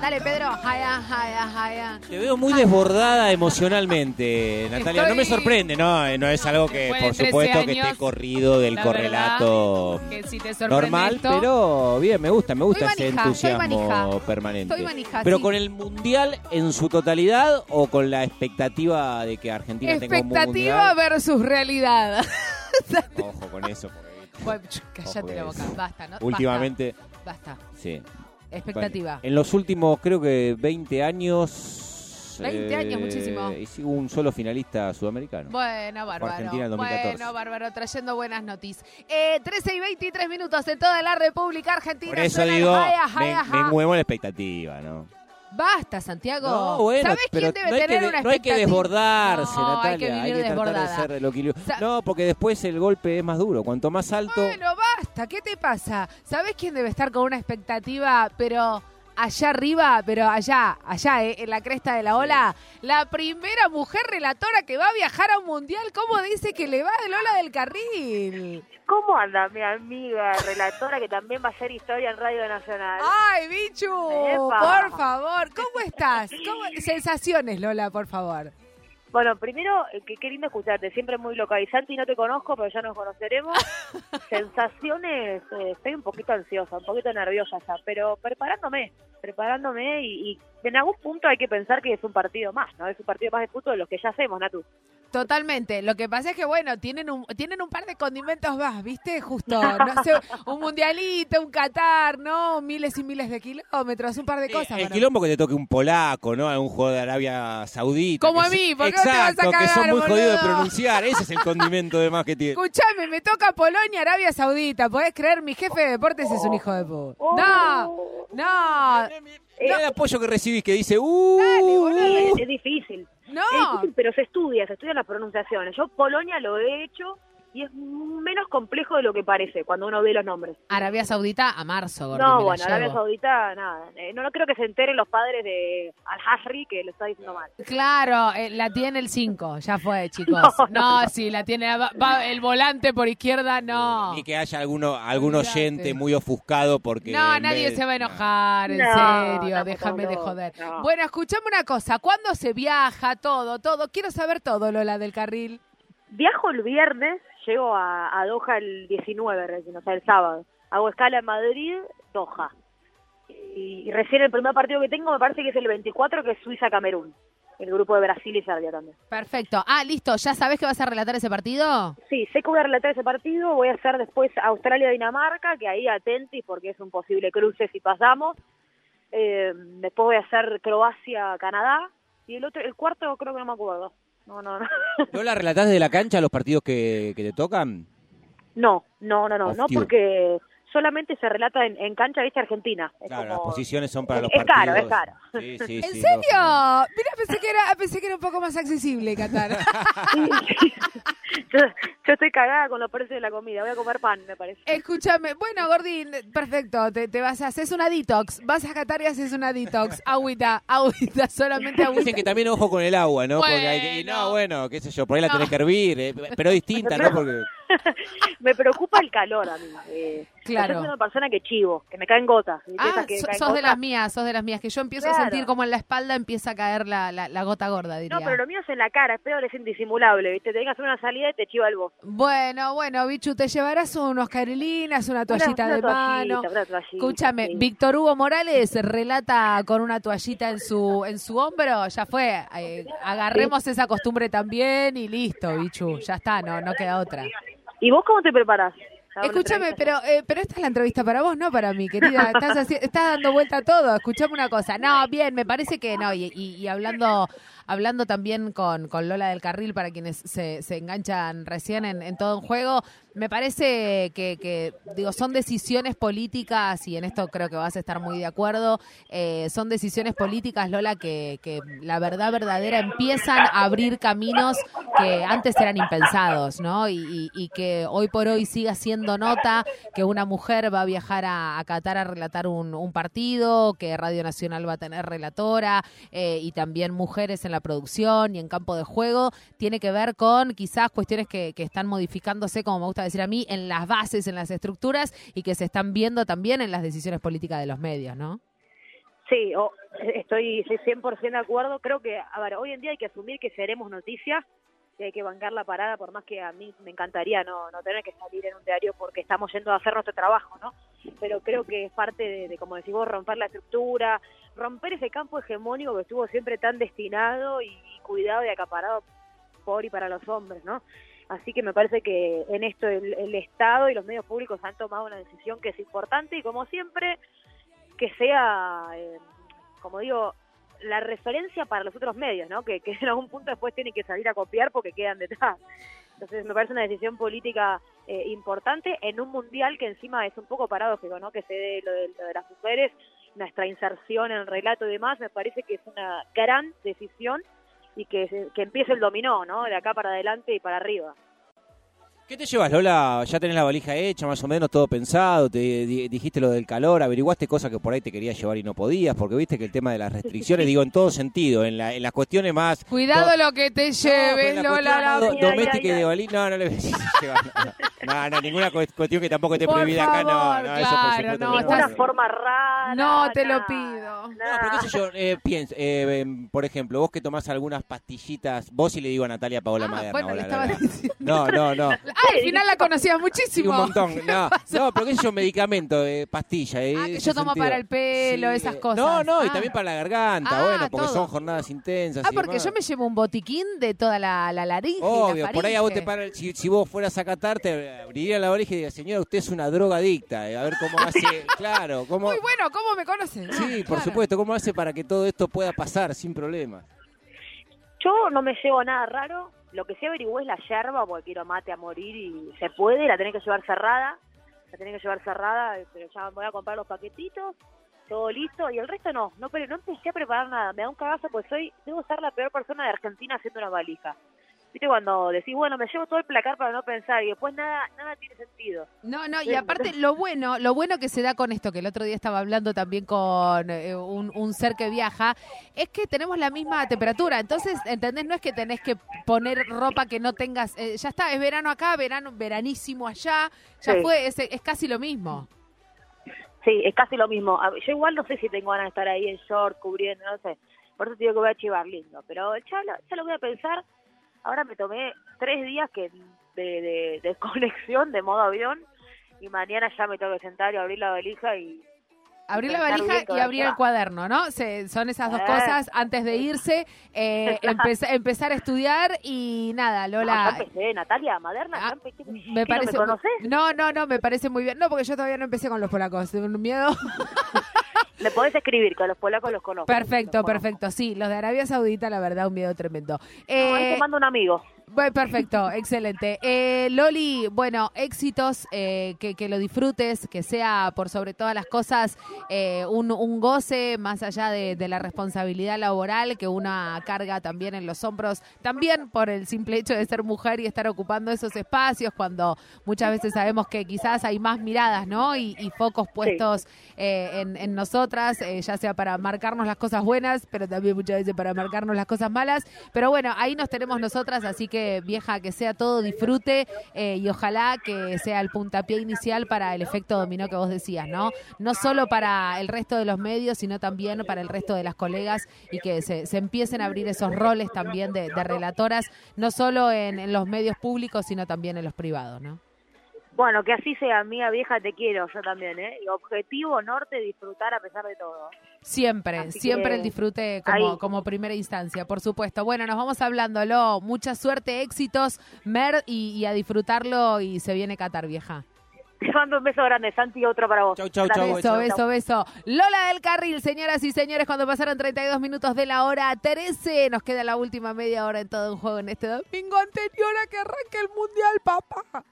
Dale, Pedro. Te veo muy desbordada emocionalmente, Natalia. No me sorprende, ¿no? No es algo que, Después de por 13 supuesto, que años, esté corrido del la correlato Que si te sorprende normal, esto, pero bien, me gusta, me gusta Estoy ese manija, estoy entusiasmo manija. permanente. Estoy manija, pero sí. con el mundial en su totalidad o con la expectativa de que Argentina tenga un Expectativa mundial. versus realidad. Ojo con eso, porque Bueno, cállate la boca. Basta, ¿no? últimamente, Basta. basta. sí. Expectativa. En los últimos, creo que 20 años. 20 años, muchísimo. Y un solo finalista sudamericano. Bueno, bárbaro. Argentina en 2014. Bueno, bárbaro, trayendo buenas noticias. Eh, 13 y 23 minutos en toda la República Argentina. Por eso digo, me, me muevo la expectativa, ¿no? Basta, Santiago. No, bueno, ¿Sabes pero quién debe no hay, que, tener de- una no hay que desbordarse, No, Natalia. hay que tratar de ser equilibrio. Sa- No, porque después el golpe es más duro. Cuanto más alto, Bueno, basta, ¿qué te pasa? ¿Sabes quién debe estar con una expectativa, pero allá arriba, pero allá, allá, eh, en la cresta de la ola? La primera mujer relatora que va a viajar a un mundial, ¿cómo dice que le va a Lola del Carril? ¿Cómo anda mi amiga relatora que también va a hacer historia en Radio Nacional? ¡Ay, bichu! Epa. Por favor, ¿cómo estás? ¿Cómo- Sensaciones, Lola, por favor. Bueno, primero, eh, que qué lindo escucharte, siempre muy localizante y no te conozco, pero ya nos conoceremos. Sensaciones, eh, estoy un poquito ansiosa, un poquito nerviosa ya, pero preparándome, preparándome y, y en algún punto hay que pensar que es un partido más, ¿no? Es un partido más de fútbol de los que ya hacemos, Natu. Totalmente. Lo que pasa es que, bueno, tienen un, tienen un par de condimentos más, ¿viste? Justo, no sé, un mundialito, un Qatar, ¿no? Miles y miles de kilómetros, un par de cosas. el para- quilombo que te toque un polaco, ¿no? Un jugador de Arabia Saudita. Como a mí, es- ¿por qué no te vas a Exacto, que cagar, son muy jodidos de pronunciar. Ese es el condimento de más que tiene. Escuchame, me toca Polonia, Arabia Saudita. ¿Podés creer? Mi jefe de deportes es un hijo de puta. Oh. No, no, Mirá el apoyo que recibís que dice, ¡uh! Dale, boludo. Es, es difícil, no. pero se estudia, se estudian las pronunciaciones. Yo Polonia lo he hecho y es menos complejo de lo que parece cuando uno ve los nombres. Arabia Saudita a marzo, Gordi, No, bueno, Arabia. Saudita, nada. Eh, no, no creo que se enteren los padres de Al-Hasri que lo está diciendo mal. Claro, eh, la tiene el 5, ya fue, chicos. No, No, no. sí, la tiene va- va el volante por izquierda, no. Ni que haya alguno, algún oyente muy ofuscado porque... No, nadie vez- se va a enojar, en serio, déjame de joder. no. Bueno, escuchame una cosa, ¿cuándo se viaja todo, todo? Quiero saber todo, Lola del Carril. Viajo el viernes, llego a, a Doha el 19, recién, o sea, el sábado. Hago escala en Madrid, Doha. Y, y recién el primer partido que tengo me parece que es el 24, que es Suiza-Camerún. El grupo de Brasil y Serbia también. Perfecto. Ah, listo, ¿ya sabés que vas a relatar ese partido? Sí, sé que voy a relatar ese partido, voy a hacer después Australia-Dinamarca, que ahí atentis porque es un posible cruce si pasamos. Eh, después voy a hacer Croacia-Canadá. Y el otro, el cuarto creo que no me acuerdo. No, no, no. ¿No la relatás desde la cancha los partidos que, que te tocan? No, no, no, no, no, porque solamente se relata en, en cancha, viste, Argentina. Es Claro, como- las posiciones son para los Es caro, partidos. es caro. Sí, sí, ¿En sí, serio? Mira, pensé que era, pensé que era un poco más accesible Qatar. yo, yo estoy cagada con los precios de la comida, voy a comer pan, me parece. Escúchame, bueno, Gordín, perfecto, te, te vas a haces una detox, vas a Qatar y haces una detox, agüita, agüita, solamente agüita. Dicen que también ojo con el agua, ¿no? Porque hay que- y Bueno. no, bueno, qué sé yo, por ahí la No. tenés que hervir, eh, pero distinta, ¿no? Porque me preocupa el calor a mí. Eh, Claro. Yo soy una persona que chivo, que me caen gotas. Ah, que so- caen sos de las mías, sos de las mías, que yo empiezo a sentir como en la espalda empieza a caer la, la, la gota gorda, diría. No, pero lo mío es en la cara, es peor, es indisimulable, ¿viste? Te que hacer una salida y te chiva el. Bueno, bueno, Bichu, te llevarás unos carilinas, una toallita una de toallita, mano. una toallita, Escúchame, sí. Víctor Hugo Morales relata con una toallita en su en su hombro, ya fue. eh, agarremos esa costumbre también y listo, Bichu, ya está, no no queda otra. ¿Y vos cómo te preparás? Escúchame, pero eh, pero esta es la entrevista para vos, no para mí, querida. Estás, haci- estás dando vuelta a todo. Escuchame una cosa. No, bien, me parece que no. Y, y- y hablando hablando también con, con Lola del Carril, para quienes se, se enganchan recién en, en todo un juego, me parece que, que, digo, son decisiones políticas, y en esto creo que vas a estar muy de acuerdo, eh, son decisiones políticas, Lola, que, que la verdad verdadera empiezan a abrir caminos que antes eran impensados, ¿no? Y, y- y que hoy por hoy siga siendo nota que una mujer va a viajar a, Qatar a relatar un, partido, que Radio Nacional va a tener relatora eh, y también mujeres en la producción y en campo de juego, tiene que ver con quizás cuestiones que, que están modificándose, como me gusta decir a mí, en las bases, en las estructuras y que se están viendo también en las decisiones políticas de los medios, ¿no? Sí, estoy, estoy 100% de acuerdo. Creo que, a ver, hoy en día hay que asumir que seremos noticias hay que bancar la parada, por más que a mí me encantaría no, no tener que salir en un diario porque estamos yendo a hacer nuestro trabajo, ¿no? Pero creo que es parte de, como decís vos, romper la estructura, romper ese campo hegemónico que estuvo siempre tan destinado y, cuidado y acaparado por y para los hombres, ¿no? Así que me parece que en esto el Estado y los medios públicos han tomado una decisión que es importante y como siempre que sea, eh, como digo, la referencia para los otros medios, ¿no? Que, en algún punto después tienen que salir a copiar porque quedan detrás. Entonces me parece una decisión política eh, importante en un mundial que encima es un poco paradójico, ¿no? Que se dé lo de, lo de las mujeres, nuestra inserción en el relato y demás, me parece que es una gran decisión y que, que empiece el dominó, ¿no? De acá para adelante y para arriba. ¿Qué te llevas, Lola? ¿Ya tenés la valija hecha, más o menos todo pensado? ¿Te dijiste lo del calor? ¿Averiguaste cosas que por ahí te querías llevar y no podías? Porque viste que el tema de las restricciones, digo, en todo sentido, en, la, en las cuestiones más... Cuidado lo que te lleves, Lola. doméstica y de valija, no, no le no, no, ninguna cuestión que tampoco esté prohibida acá, no, no, eso por supuesto. No, no. una forma rara. No, te lo pido. No, pero qué sé yo, eh, piensa, eh, em, por ejemplo, vos que tomás algunas pastillitas, vos y le digo a Natalia Paola ah, Maderna. Bueno, le estaba diciendo. No, no, no. Ah, al final la conocías muchísimo. un montón. No, no, pero qué sé yo, medicamento, eh, pastilla. Eh, ah, que yo tomo para el pelo, esas cosas. No, no, y ah. también para la garganta, ah, bueno, porque son jornadas intensas. Ah, porque yo me llevo un botiquín de toda la, la laringe. Obvio, por ahí a vos te para, si, si, vos fueras a Qatar, te abriría la oreja y diría, señora, usted es una droga adicta. Eh, a ver cómo hace, claro. Cómo... Muy bueno, ¿cómo me conocen? Sí, por supuesto, ¿cómo hace para que todo esto pueda pasar sin problema? Yo no me llevo nada raro, lo que sí averigué es la yerba, porque quiero mate a morir y se puede, la tenés que llevar cerrada, la tenés que llevar cerrada, pero ya voy a comprar los paquetitos, todo listo, y el resto no, no, pero no empecé a preparar nada, me da un cagazo, pues soy, debo ser la peor persona de Argentina haciendo una valija. ¿Viste cuando decís, bueno, me llevo todo el placar para no pensar y después nada nada tiene sentido? No, no, y aparte lo bueno, lo bueno que se da con esto, que el otro día estaba hablando también con eh, un, ser que viaja, es que tenemos la misma temperatura. Entonces, ¿entendés? No es que tenés que poner ropa que no tengas, eh, ya está, es verano acá, verano, veranísimo allá, ya fue, es, es casi lo mismo. Sí, es casi lo mismo. Yo igual no sé si tengo ganas de estar ahí en short, cubriendo, no sé. Por eso te digo que voy a chivar lindo. Pero ya ya lo voy a pensar Ahora me tomé tres días que de, de, conexión de modo avión y mañana ya me tengo que sentar y abrir la valija y Abrir la valija y abrir el cuaderno, ¿no? son esas dos eh. cosas antes de irse, eh, empezar a estudiar y nada, Lola. No, empecé, Natalia Maderna, ah, me parece, ¿no me No, no, no, me parece muy bien. No, porque yo todavía no empecé con los polacos, tengo un miedo. Me podés escribir, que los polacos los conozco. Perfecto, perfecto. Sí, los de Arabia Saudita, la verdad, un miedo tremendo. Eh, te mando un amigo. Bueno, perfecto, excelente. Eh, Loli, bueno, éxitos, eh, que, que, lo disfrutes, que sea por sobre todas las cosas eh, un, un, goce más allá de, de, la responsabilidad laboral que una carga también en los hombros, también por el simple hecho de ser mujer y estar ocupando esos espacios cuando muchas veces sabemos que quizás hay más miradas, ¿no? Y, y focos puestos en, en, nosotras, ya sea para marcarnos las cosas buenas, pero también muchas veces para marcarnos las cosas malas. Pero bueno, ahí nos tenemos nosotras, así que vieja, que sea todo disfrute eh, y ojalá que sea el puntapié inicial para el efecto dominó que vos decías, ¿no? No solo para el resto de los medios, sino también para el resto de las colegas y que se, empiecen a abrir esos roles también de, relatoras, no solo en, los medios públicos, sino también en los privados, ¿no? Bueno, que así sea, mía vieja, te quiero, yo también, ¿eh? Y objetivo norte, disfrutar a pesar de todo. Siempre, siempre el disfrute como, como, primera instancia, por supuesto. Bueno, nos vamos hablándolo. Mucha suerte, éxitos, Mer, y, a disfrutarlo y se viene Qatar, vieja. Te mando un beso grande, Santi, y otro para vos. Chau, chau, chau. Beso, beso, beso. Lola del Carril, señoras y señores, cuando pasaron 32 minutos de la hora 13, nos queda la última media hora en todo un juego en este domingo anterior a que arranque el Mundial, papá.